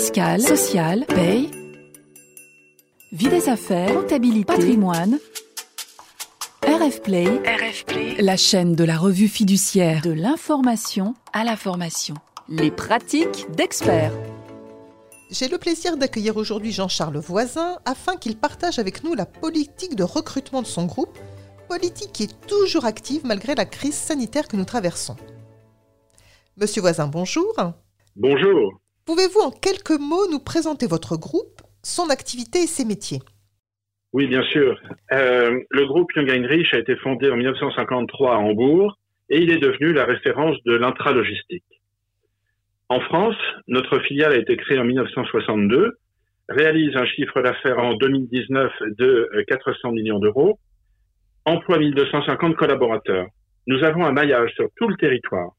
fiscale, sociale, paye, vie des affaires, comptabilité, patrimoine. RF Play, RF Play, la chaîne de la revue fiduciaire de l'information à la formation. Les pratiques d'experts. J'ai le plaisir d'accueillir aujourd'hui Jean-Charles Voisin afin qu'il partage avec nous la politique de recrutement de son groupe, politique qui est toujours active malgré la crise sanitaire que nous traversons. Monsieur Voisin, bonjour. Bonjour. Pouvez-vous en quelques mots nous présenter votre groupe, son activité et ses métiers? Oui, bien sûr. Euh, le groupe Young Heinrich a été fondé en 1953 à Hambourg et il est devenu la référence de l'intralogistique. En France, notre filiale a été créée en 1962, réalise un chiffre d'affaires en 2019 de 400 millions d'euros, emploie 1250 collaborateurs. Nous avons un maillage sur tout le territoire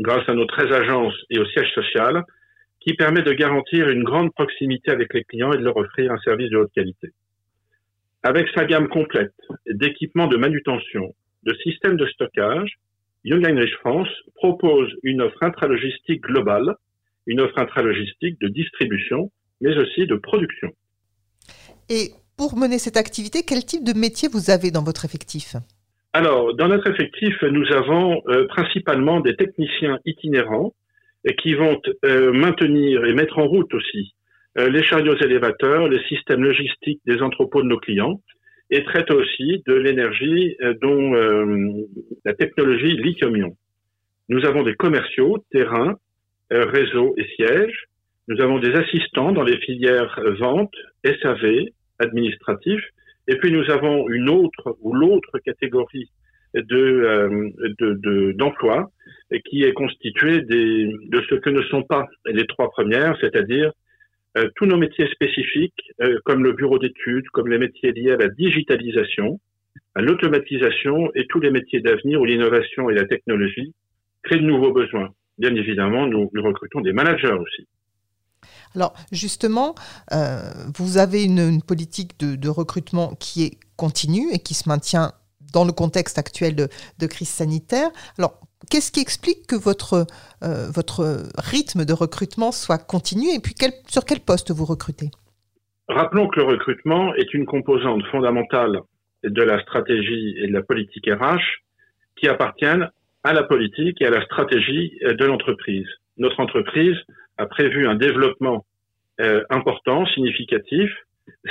grâce à nos 13 agences et au siège social, qui permet de garantir une grande proximité avec les clients et de leur offrir un service de haute qualité. Avec sa gamme complète d'équipements de manutention, de systèmes de stockage, Young Heinrich France propose une offre intralogistique globale, une offre intralogistique de distribution, mais aussi de production. Et pour mener cette activité, quel type de métier vous avez dans votre effectif? Alors, dans notre effectif, nous avons euh, principalement des techniciens itinérants et qui vont euh, maintenir et mettre en route aussi euh, les chariots élévateurs, les systèmes logistiques des entrepôts de nos clients et traitent aussi de l'énergie dont la technologie lithium-ion. Nous avons des commerciaux, terrains, réseaux et sièges. Nous avons des assistants dans les filières vente, SAV, administratifs et puis nous avons une autre ou l'autre catégorie de d'emplois qui est constituée des, de ce que ne sont pas les trois premières, c'est-à-dire euh, tous nos métiers spécifiques, euh, comme le bureau d'études, comme les métiers liés à la digitalisation, à l'automatisation et tous les métiers d'avenir où l'innovation et la technologie créent de nouveaux besoins. Bien évidemment, nous, recrutons des managers aussi. Alors justement, euh, vous avez une, politique de, recrutement qui est continue et qui se maintient dans le contexte actuel de, crise sanitaire. Alors qu'est-ce qui explique que votre, euh, votre rythme de recrutement soit continu et puis sur quel poste vous recrutez? Rappelons que le recrutement est une composante fondamentale de la stratégie et de la politique RH qui appartiennent à la politique et à la stratégie de l'entreprise. Notre entreprise a prévu un développement euh, important, significatif.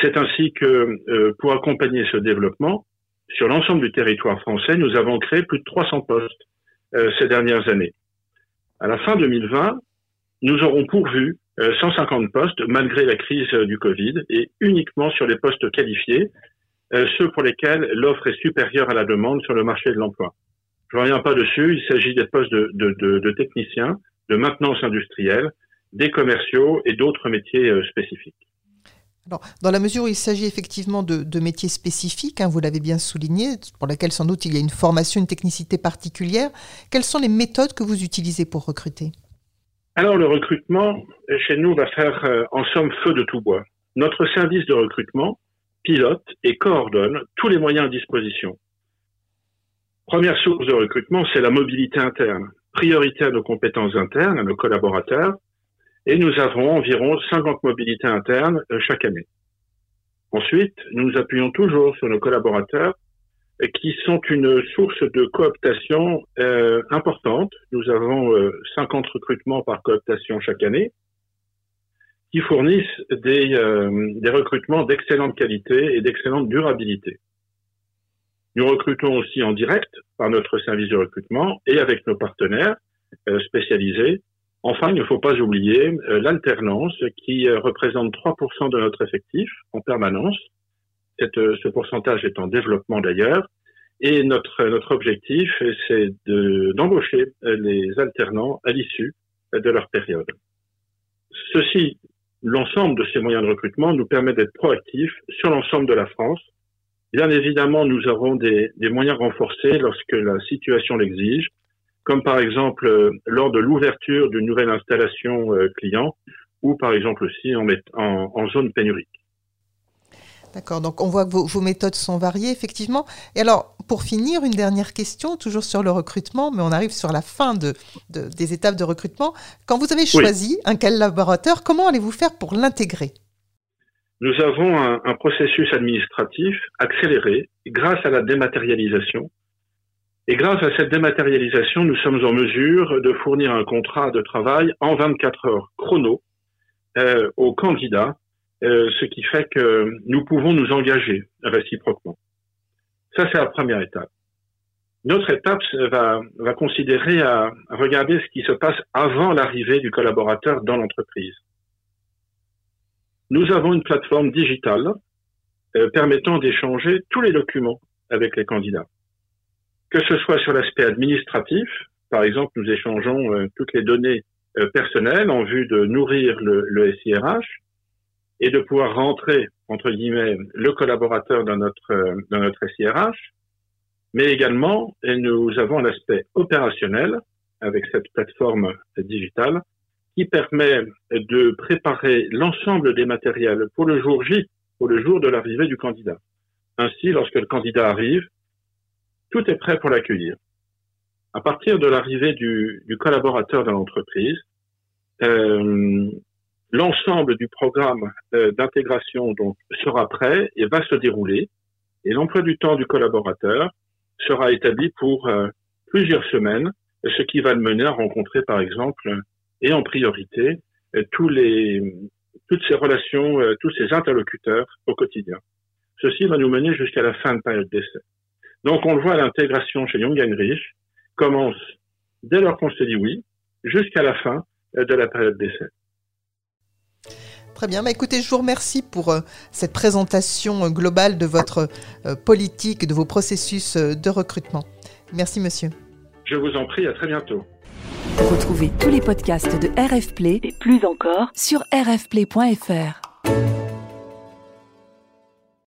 C'est ainsi que euh, pour accompagner ce développement, sur l'ensemble du territoire français, nous avons créé plus de 300 postes euh, ces dernières années. À la fin 2020, nous aurons pourvu 150 postes malgré la crise du Covid et uniquement sur les postes qualifiés, ceux pour lesquels l'offre est supérieure à la demande sur le marché de l'emploi. Je ne reviens pas dessus, il s'agit des postes de, techniciens, de maintenance industrielle, des commerciaux et d'autres métiers euh, spécifiques. Dans la mesure où il s'agit effectivement de, métiers spécifiques, hein, vous l'avez bien souligné, pour lesquels sans doute il y a une formation, une technicité particulière, quelles sont les méthodes que vous utilisez pour recruter? Alors, le recrutement, chez nous, va faire euh, en somme feu de tout bois. Notre service de recrutement pilote et coordonne tous les moyens à disposition. Première source de recrutement, c'est la mobilité interne, priorité à nos compétences internes, à nos collaborateurs, et nous avons environ 50 mobilités internes euh, chaque année. Ensuite, nous nous appuyons toujours sur nos collaborateurs euh, qui sont une source de cooptation euh, importante. Nous avons 50 recrutements par cooptation chaque année qui fournissent des, des recrutements d'excellente qualité et d'excellente durabilité. Nous recrutons aussi en direct par notre service de recrutement et avec nos partenaires spécialisés Enfin, il ne faut pas oublier euh, l'alternance qui euh, représente 3% de notre effectif en permanence. Euh, ce pourcentage est en développement d'ailleurs. Et notre, notre objectif, c'est d'embaucher les alternants à l'issue de leur période. Ceci, l'ensemble de ces moyens de recrutement nous permet d'être proactifs sur l'ensemble de la France. Bien évidemment, nous avons des moyens renforcés lorsque la situation l'exige comme par exemple euh, lors de l'ouverture d'une nouvelle installation euh, client ou par exemple aussi en, en, zone pénurique. D'accord, donc on voit que vos, méthodes sont variées, effectivement. Et alors, pour finir, une dernière question, toujours sur le recrutement, mais on arrive sur la fin de, des étapes de recrutement. Quand vous avez choisi un collaborateur, comment allez-vous faire pour l'intégrer? Nous avons un, un, processus administratif accéléré grâce à la dématérialisation. Et grâce à cette dématérialisation, nous sommes en mesure de fournir un contrat de travail en 24 heures chrono euh, aux candidats, euh, ce qui fait que nous pouvons nous engager réciproquement. Ça, c'est la première étape. Notre étape va, va considérer à, regarder ce qui se passe avant l'arrivée du collaborateur dans l'entreprise. Nous avons une plateforme digitale euh, permettant d'échanger tous les documents avec les candidats. Que ce soit sur l'aspect administratif, par exemple, nous échangeons euh, toutes les données euh, personnelles en vue de nourrir le, SIRH et de pouvoir rentrer entre guillemets, le collaborateur dans notre, euh, dans notre SIRH, mais également, nous avons l'aspect opérationnel avec cette plateforme digitale qui permet de préparer l'ensemble des matériels pour le jour J, pour le jour de l'arrivée du candidat. Ainsi, lorsque le candidat arrive, tout est prêt pour l'accueillir. À partir de l'arrivée du, collaborateur dans l'entreprise, euh, l'ensemble du programme euh, d'intégration donc sera prêt et va se dérouler et l'emploi du temps du collaborateur sera établi pour euh, plusieurs semaines, ce qui va le mener à rencontrer par exemple et en priorité tous les toutes ces relations, tous ces interlocuteurs au quotidien. Ceci va nous mener jusqu'à la fin de période d'essai. Donc on le voit, l'intégration chez Young Rich commence dès lors qu'on se dit oui jusqu'à la fin de la période d'essai. Très bien. Bah, écoutez, je vous remercie pour euh, cette présentation euh, globale de votre euh, politique, de vos processus de recrutement. Merci, monsieur. Je vous en prie. À très bientôt. Retrouvez tous les podcasts de RF Play et plus encore sur rfplay.fr.